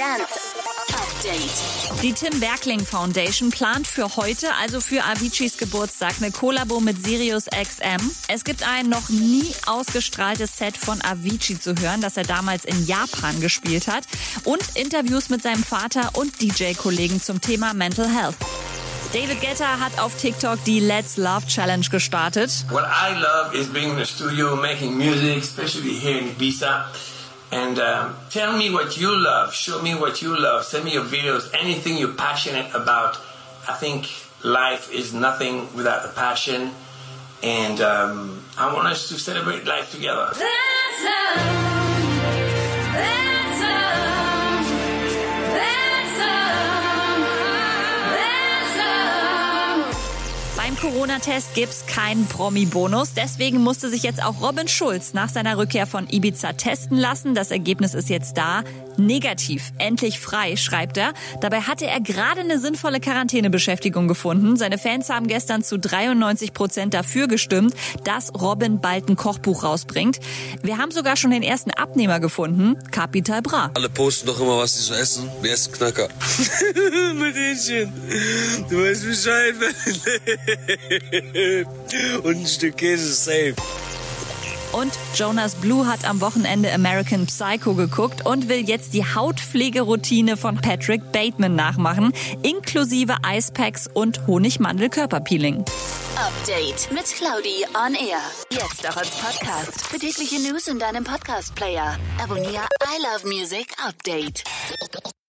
Dance Update. Die Tim Bergling Foundation plant für heute, also für Aviciis Geburtstag, eine Kollabo mit Sirius XM. Es gibt ein noch nie ausgestrahltes Set von Avicii zu hören, das er damals in Japan gespielt hat. Und Interviews mit seinem Vater und DJ-Kollegen zum Thema Mental Health. David Guetta hat auf TikTok die Let's Love Challenge gestartet. What I love is being in the studio, making music, especially here in Ibiza. And um, tell me what you love, show me what you love, send me your videos, anything you're passionate about. I think life is nothing without the passion. And um, I want us to celebrate life together. Beim Corona-Test gibt's keinen Promi-Bonus. Deswegen musste sich jetzt auch Robin Schulz nach seiner Rückkehr von Ibiza testen lassen. Das Ergebnis ist jetzt da. Negativ. Endlich frei, schreibt er. Dabei hatte er gerade eine sinnvolle Quarantänebeschäftigung gefunden. Seine Fans haben gestern zu 93 Prozent dafür gestimmt, dass Robin bald ein Kochbuch rausbringt. Wir haben sogar schon den ersten Abnehmer gefunden. Capital Bra. Alle posten doch immer, was sie so essen. Wir essen Knacker. Mit Hähnchen. Du weißt Bescheid. Und ein Stück Käse safe. Und Jonas Blue hat am Wochenende American Psycho geguckt und will jetzt die Hautpflegeroutine von Patrick Bateman nachmachen, inklusive Eispacks und Honigmandel-Körperpeeling. Update mit Claudi on Air. Jetzt auch als Podcast. Für tägliche News in deinem Podcast-Player. Abonniere I Love Music Update.